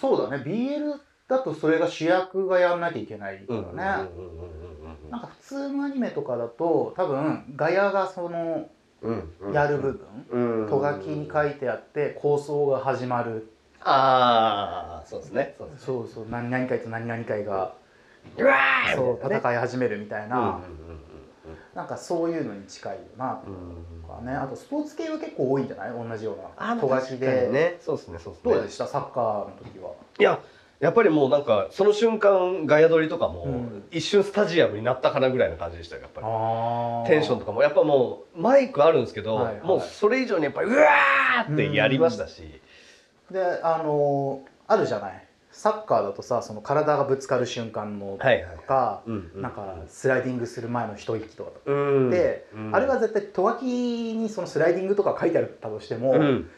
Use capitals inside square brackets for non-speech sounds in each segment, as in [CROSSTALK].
そうだね。BL だとそれが主役がやんなきゃいけないからね、なんか普通のアニメとかだと多分ガヤがそのやる部分、うんとがきに書いてあって構想が始まる。ああそうですね。そうですねそう。そう何々回と何々回がうわーそう戦い始めるみたいな、うんうんうんなんかそういうのに近いよなとかね。あとスポーツ系は結構多いんじゃない？同じようあなとがきで、ね。そうですねそうですね。どうでした？サッカーの時は。いややっぱりもうなんかその瞬間ガヤ撮りとかも、うん。一瞬スタジアムになったかなぐらいの感じでしたよやっぱり。あテンションとかも。やっぱもうマイクあるんですけど、はいはい。もうそれ以上にやっぱりうわーってやりましたし、であのあるじゃない？サッカーだとさその体がぶつかる瞬間のとか、なんかスライディングする前の一息とか。うん。で、うん。あれは絶対とわきにそのスライディングとか書いてあったとしても、うん。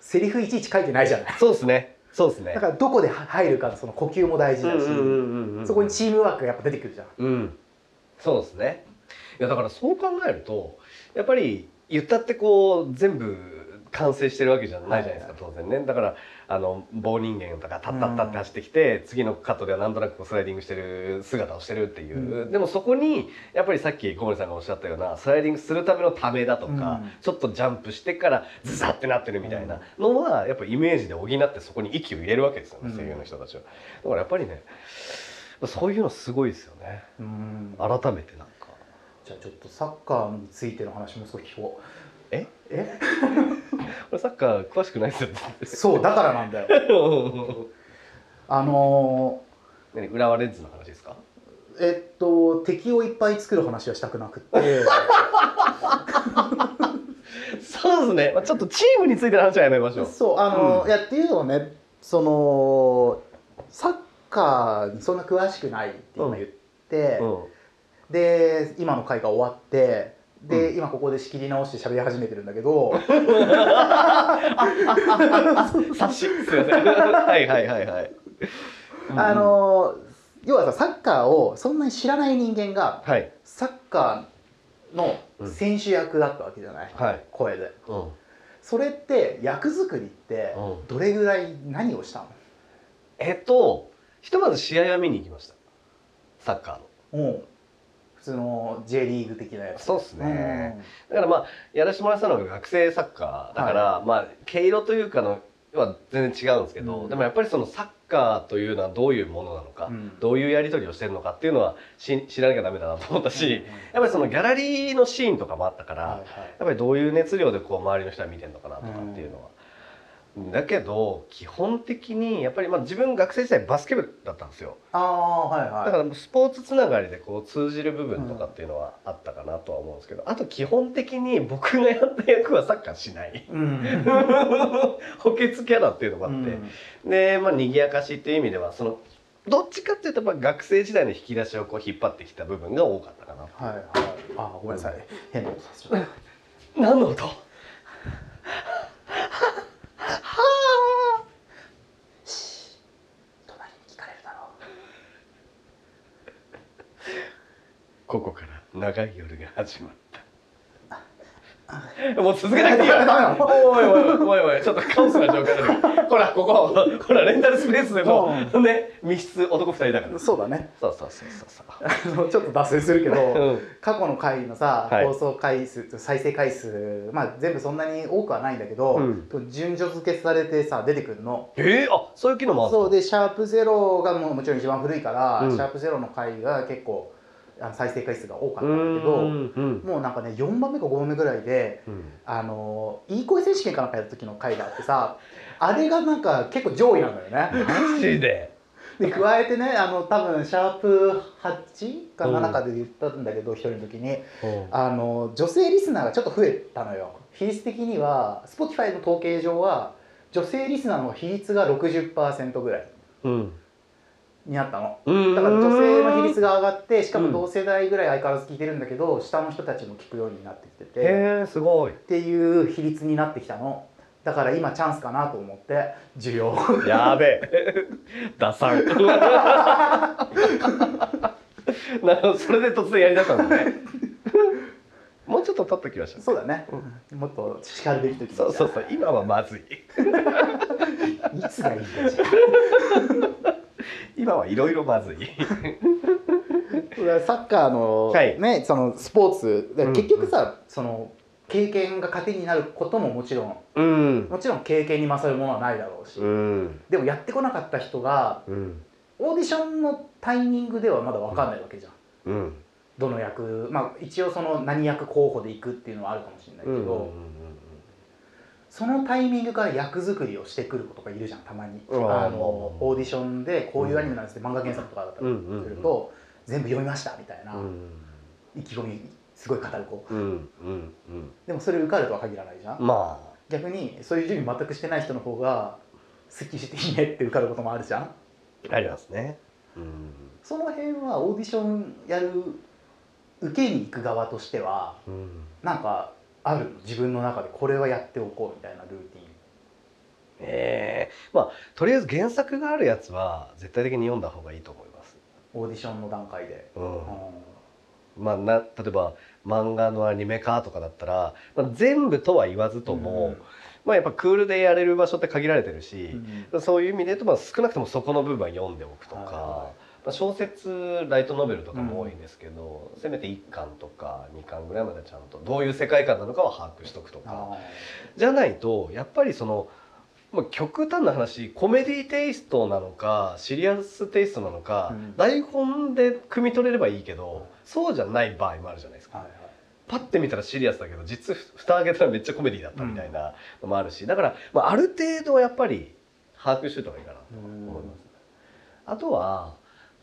セリフいちいち書いてないじゃない。そうですね。そうですね。だからどこで入るかその呼吸も大事だし、そこにチームワークがやっぱ出てくるじゃん。うん。そうですね。いやだからそう考えるとやっぱり言ったってこう全部完成してるわけじゃないじゃないですか、当然ね。だからあの棒人間とかタッタッタって走ってきて、次のカットではなんとなくスライディングしてる姿をしてるっていう、うん。でもそこにやっぱりさっき小森さんがおっしゃったようなスライディングするためのためだとか、うん。ちょっとジャンプしてからズザってなってるみたいなのはやっぱイメージで補ってそこに息を入れるわけですよね、うん。声優の人たちは。だからやっぱりねそういうのすごいですよね。うん。改めてなんか。じゃあちょっとサッカーについての話も少し聞こう。え？え？俺サッカー詳しくないですよ。そうだからなんだよ [LAUGHS] あの何浦和レッズの話ですか？ーえっと敵をいっぱい作る話はしたくなくって [LAUGHS] そうですね。まあちょっとチームについての話はやめましょう。そうあの、うんいやっていうのはねそのサッカーにそんな詳しくないって今言って、うで今の回が終わってで、今ここで仕切り直して喋り始めてるんだけどん。察し。すみません。はいはいはいはい。あの要はさサッカーをそんなに知らない人間がはいサッカーの選手役だったわけじゃない、はい。声でうん。それって役作りってうんどれぐらい何をしたのえっとひとまず試合は見に行きました。サッカーの。もう普通の J リーグ的なやつ。そうですね。だからまあやらせてもらってたのが学生サッカーだから、まあ毛色というかのは全然違うんですけど、うん。でもやっぱりそのサッカーというのはどういうものなのか、うん。どういうやり取りをしてるのかっていうのはし知らなきゃダメだなと思ったし、やっぱりそのギャラリーのシーンとかもあったから、はいはい。やっぱりどういう熱量でこう周りの人は見てるのかなとかっていうのは。だけど基本的にやっぱりまあ自分学生時代バスケ部だったんですよ。ああはいはい。だからスポーツつながりでこう通じる部分とかっていうのはあったかなとは思うんですけどあと基本的に僕がやった役はサッカーしない。うん。[LAUGHS] 補欠キャラっていうのもあって、でまあ賑やかしっていう意味ではそのどっちかっていうとやっぱ学生時代の引き出しをこう引っ張ってきた部分が多かったかな。はいはい。あごめんなさい。変なことさせちゃった何の音隣に聞かれるだろここから長い夜が始まった。もう続けなくていいよ。[LAUGHS] おいおいおいおいちょっとカオスな状況だね [LAUGHS] ほらここ。ほらレンタルスペースでのね密室男二人だから。そうだね。そうそうそうそうちょっと脱線するけど、うん。過去の回のさ、はい。放送回数再生回数まあ全部そんなに多くはないんだけど、うん。順序付けされてさ出てくるの。えー、あそういう機能もあるそう。でシャープゼロがもうもちろん一番古いから、うん。シャープゼロの回が結構再生回数が多かうったんだけどんうんもうなんかね4番目か5番目ぐらいでうん。あのいい声選手権かなんかやった時の回があってさ [LAUGHS] あれがなんか結構上位なんだよね。マジで。で加えてねあの多分シャープ8か7かで言ったんだけど一、人の時にあの女性リスナーがちょっと増えたのよ。比率的には Spotify の統計上は女性リスナーの比率が60%ぐらい。うんになったの。うん。だから女性の比率が上がってしかも同世代ぐらい相変わらず聞いてるんだけど、下の人たちも聞くようになってきてて。っへえすごい。ていう比率になってきたの。だから今チャンスかなと思って需要。やべえ。[LAUGHS] ダサンなるほどそれで突然やりだしたんですね。もうちょっと経った気がした。そうだね、もっと叱るべき時に。そうそうそう。今はまずい。[LAUGHS] いつがいいんだよ。じゃあ今はいろいろまずい。サッカーの、はい。ねそのスポーツ。でうん。結局さ、その経験が糧になることももちろんうん。もちろん経験に勝るものはないだろうし、うん。でもやってこなかった人がうん。オーディションのタイミングではまだ分かんないわけじゃん、うん。どの役まあ一応その何役候補でいくっていうのはあるかもしれないけど、そのタイミングから役作りをしてくる子とかいるじゃんたまに、うん。あのオーディションでこういうアニメなんですって漫画原作とかだったりすると、全部読みましたみたいな、意気込みすごい語る子。うんうんうん。でもそれ受かるとは限らないじゃん、ま逆にそういう準備全くしてない人の方がすっきりしていいねって受かることもあるじゃん。あありますね。うん。その辺はオーディションやる受けに行く側としてはうん。なんかあるの？自分の中でこれはやっておこうみたいなルーティン。ええまあとりあえず原作があるやつは絶対的に読んだ方がいいと思います。オーディションの段階で、うん。うまあ、な例えば漫画のアニメ化とかだったら、まあ、全部とは言わずとも、まあ、やっぱクールでやれる場所って限られてるし、んそういう意味で言うと、まあ、少なくともそこの部分は読んでおくとか、まあ、小説ライトノベルとかも多いんですけど、せめて1巻とか2巻ぐらいまでちゃんとどういう世界観なのかを把握しとくとか。あじゃないとやっぱりその、まあ、極端な話コメディテイストなのかシリアステイストなのか、うん。台本で汲み取れればいいけどそうじゃない場合もあるじゃないですか。ーはいはい。パッて見たらシリアスだけど実蓋開けたらめっちゃコメディだったみたいなのもあるしだから、まあ、ある程度はやっぱり把握しといた方がいいかなと思います、あとは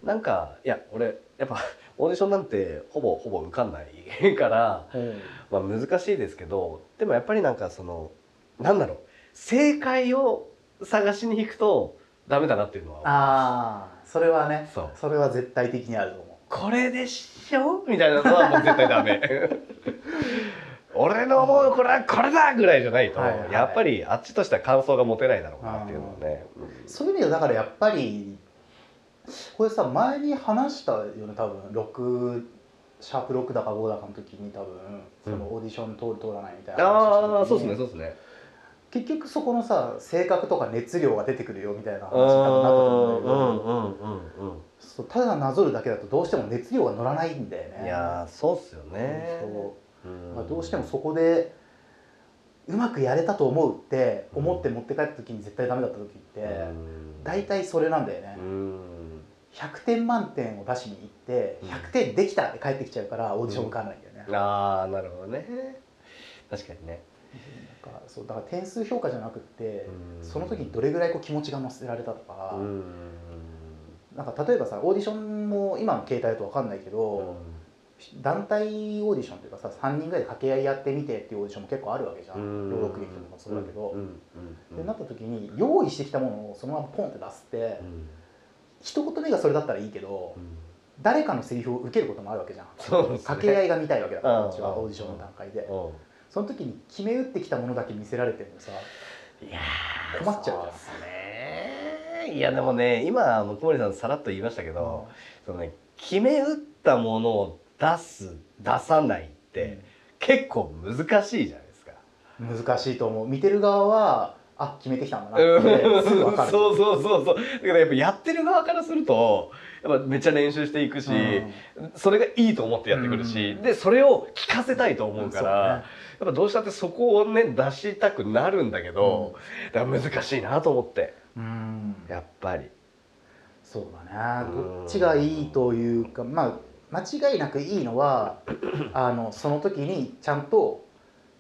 なんかいや俺やっぱ [LAUGHS] オーディションなんてほぼほぼ受かんないから、うん。まあ、難しいですけどでもやっぱりなんかそのなんだろう正解を探しに行くとダメだなっていうのはああそれはねそう。それは絶対的にあると思これでしょ？みたいなのはもう絶対ダメ。[LAUGHS] 俺の思うこれはこれだぐらいじゃないと、はいはいやっぱりあっちとしては感想が持てないだろうなっていうのはね、うそういう意味ではだからやっぱりこれさ前に話したよね多分。6シャープ6だか5だかの時に多分そのオーディション通る通らないみたいなああそうですねそうですね。結局そこのさ性格とか熱量が出てくるよみたいな話になったと思うんだけど、うんうんうんそうただなぞるだけだとどうしても熱量が乗らないんだよね。うんいやーそうっすよね。そう。うんまあ、どうしてもそこでうまくやれたと思うって思って持って帰った時に絶対ダメだった時ってうん。大体それなんだよね。うん100点満点を出しに行ってうん。100点できたって帰ってきちゃうからオーディション受かんないんだよね、ああなるほどね。確かにね。なんかそうだから点数評価じゃなくってうん。その時にどれぐらいこう気持ちが乗せられたとか、うん。なんか例えばさオーディションも今の携帯だと分かんないけど、団体オーディションっていうかさ3人ぐらいで掛け合いやってみてっていうオーディションも結構あるわけじゃん、うん。朗読劇とかもそうだけど、うん。うん。でなった時に用意してきたものをそのままポンって出すって、うん一言目がそれだったらいいけど、誰かのセリフを受けることもあるわけじゃん。ね。掛け合いが見たいわけだからうん。こっちはオーディションの段階で。うん。その時に決め打ってきたものだけ見せられてもさいやー困っちゃうじゃん。そうっすね。いやでもね今小森さんさらっと言いましたけど、そのね決め打ったものを出す出さないって結構難しいじゃないですか。難しいと思う。見てる側はあ決めてきたんだな。うん。って [LAUGHS] すぐ分かる。そうそうそうそう。だからやっぱやってる側からするとやっぱめっちゃ練習していくし、それがいいと思ってやってくるし、うん。でそれを聞かせたいと思うから、そうね。やっぱどうしたってそこをね出したくなるんだけど、だから難しいなと思ってうん。やっぱり。そうだね。うん。どっちがいいというかまあ間違いなくいいのはあのその時にちゃんと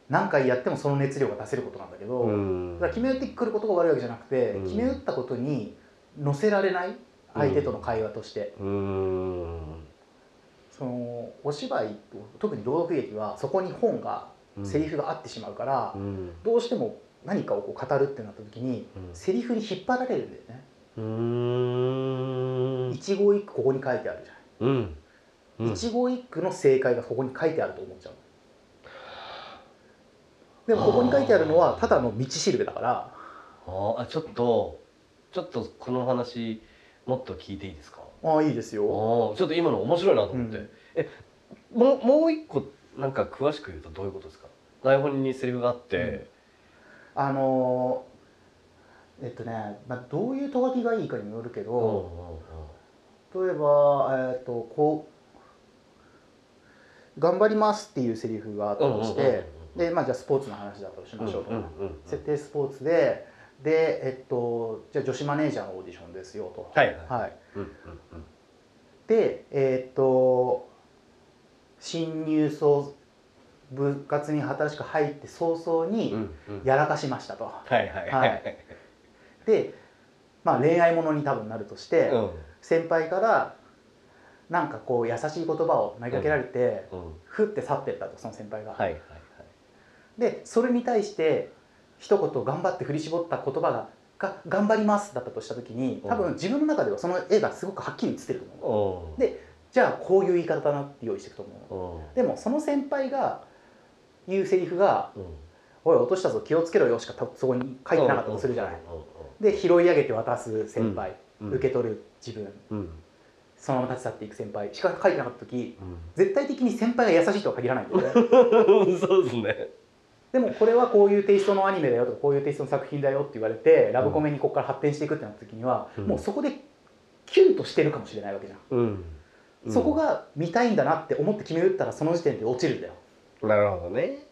何回やってもその熱量が出せることなんだけど、うん。だから決め打ってくることが悪いわけじゃなくて、うん。決め打ったことに乗せられない相手との会話として、うん。そのお芝居と特に朗読劇はそこに本がセリフが合ってしまうから、うん。どうしても何かをこう語るってなった時にうん。セリフに引っ張られるんだよね、一語一句ここに書いてあるじゃうん。ん、一語一句の正解がここに書いてあると思っちゃうでもここに書いてあるのはただの道しるべだから。ああちょっとちょっとこの話もっと聞いていいですか？ああいいですあよちょっと今の面白いなと思って、うん。えもうもう一個なんか詳しく言うとどういうことですか？台本にセリフがあって、あのーえっとね、まあ、どういうとがきがいいかにもよるけうんど、例えば、えっとこう「頑張ります」っていうセリフがあったとして、うんうんうんうんで、まあ、じゃあスポーツの話だとしましょうと、うんうんうん設定スポーツでで、えっと、じゃあ女子マネージャーのオーディションですよと。はいはい。でえっと新入層部活に新しく入って早々うんにうんうん。やらかしましたと。はいはいはい。はい。で、まあ、恋愛ものに多分なるとして、うん。先輩からなんかこう優しい言葉を投げかけられて、うんふって去ってったとその先輩が。はいはいはいでそれに対して一言頑張って振り絞った言葉が「が頑張ります」だったとした時に多分自分の中ではその絵がすごくはっきり映ってると思ううん。でじゃあこういう言い方だなって用意していくと思ううん。でもその先輩が言うセリフがうん「おい落としたぞ気をつけろよ」しかたそこに書いてなかったとするじゃない。で拾い上げて渡す先輩、うん。受け取る自分。うん。そのまま立ち去っていく先輩。しか書いてなかった時うん。絶対的に先輩が優しいとは限らないんだよね。[LAUGHS] そうですねでもこれはこういうテイストのアニメだよとかこういうテイストの作品だよって言われてラブコメにここから発展していくってなった時には、うん。もうそこでキュンとしてるかもしれないわけじゃん、うん。そこが見たいんだなって思って決め打ったらその時点で落ちるんだよ、なるほどね。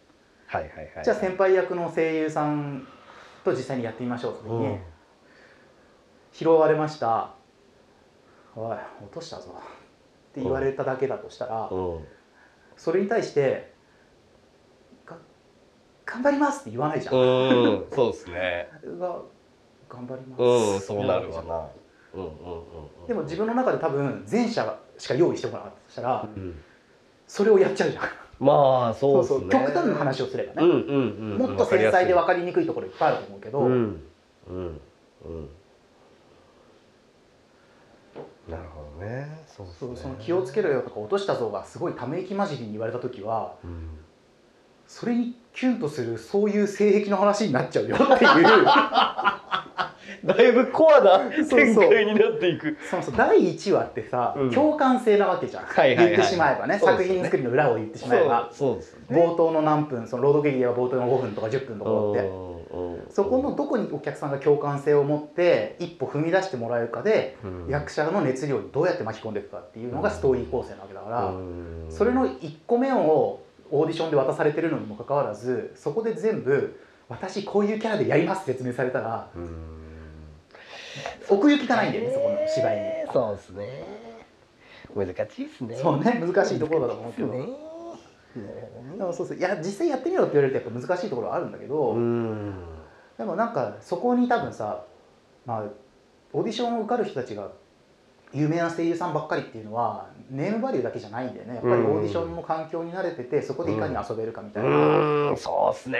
はいはいはい。じゃあ先輩役の声優さんと実際にやってみましょうって時に、うん。拾われました。おい落としたぞ。って言われただけだとしたら、うん。それに対してが頑張りますって言わないじゃん、うんそうですね。が頑張ります、うんそうなるわな。うんうんうんうん。でも自分の中で多分前者しか用意してこなかったとしたらうん。それをやっちゃうじゃん。まあそうですね。極端な話をすればね、うんうんうんもっと繊細で分かりにくいところいっぱいあると思うけど、うんうんうん。なるほどね。そうですね。そうその気をつけろよとか落としたぞがすごいため息混じりに言われた時はうんそれにキュンとするそういう性癖の話になっちゃうよっていう。[LAUGHS] だいぶコアな展開になっていく。そうそう第1話ってさ、うん。共感性なわけじゃん、はいはいはい言ってしまえばねね。品作りの裏を言ってしまえば。そうそうですね。冒頭の何分その朗読劇では冒頭の5分とか10分のところって。そこのどこにお客さんが共感性を持って一歩踏み出してもらえるかで、うん。役者の熱量にどうやって巻き込んでいくかっていうのがストーリー構成なわけだから、うん。それの1個目をオーディションで渡されてるのにもかかわらずそこで全部私こういうキャラでやります説明されたらうん。奥行きがないんだよねそこの芝居に。そうですね。難しいですね。そうね難しいところだと思うけど、ね。でもそうそういや実際やってみろって言われるとやっぱ難しいところはあるんだけど、うん。でもなんかそこに多分さまあオーディションを受かる人たちが有名な声優さんばっかりっていうのはネームバリューだけじゃないんだよね。やっぱりオーディションの環境に慣れててそこでいかに遊べるかみたいな、うん。そうですね。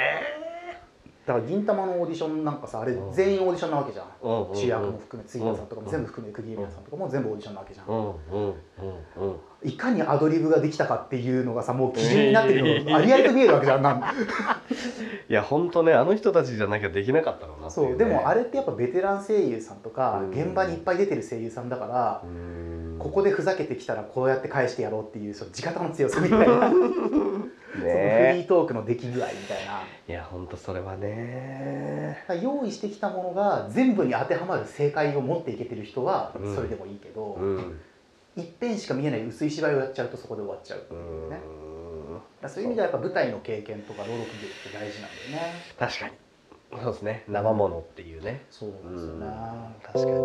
だから銀魂のオーディションなんかさあれうん。全員オーディションなわけじゃん、うん。主役も含め杉田さんとかうん。も全部含めて釘宮さんとかも全部オーディションなわけじゃん、うん。うん。うん。うんいかにアドリブができたかっていうのがさもう基準になってるのがありありと見えるわけじゃんなん [LAUGHS] いや本当ねあの人たちじゃなきゃできなかったろうなそうでもあれってやっぱベテラン声優さんとかうん。現場にいっぱい出てる声優さんだからうん。ここでふざけてきたらこうやって返してやろうっていうその地方の強さみたいな。[LAUGHS] そのフリねートークの出来具合みたいな。いや本当それはね。用意してきたものが全部に当てはまる正解を持っていけてる人はうん。それでもいいけど、うん一遍しか見えない薄い芝居をやっちゃうとそこで終わっちゃうっていうね、だからそういう意味ではやっぱ舞台の経験とか朗読劇って大事なんだよね。確かに。そうですね。生ものっていうね。そうなんですよね、確かに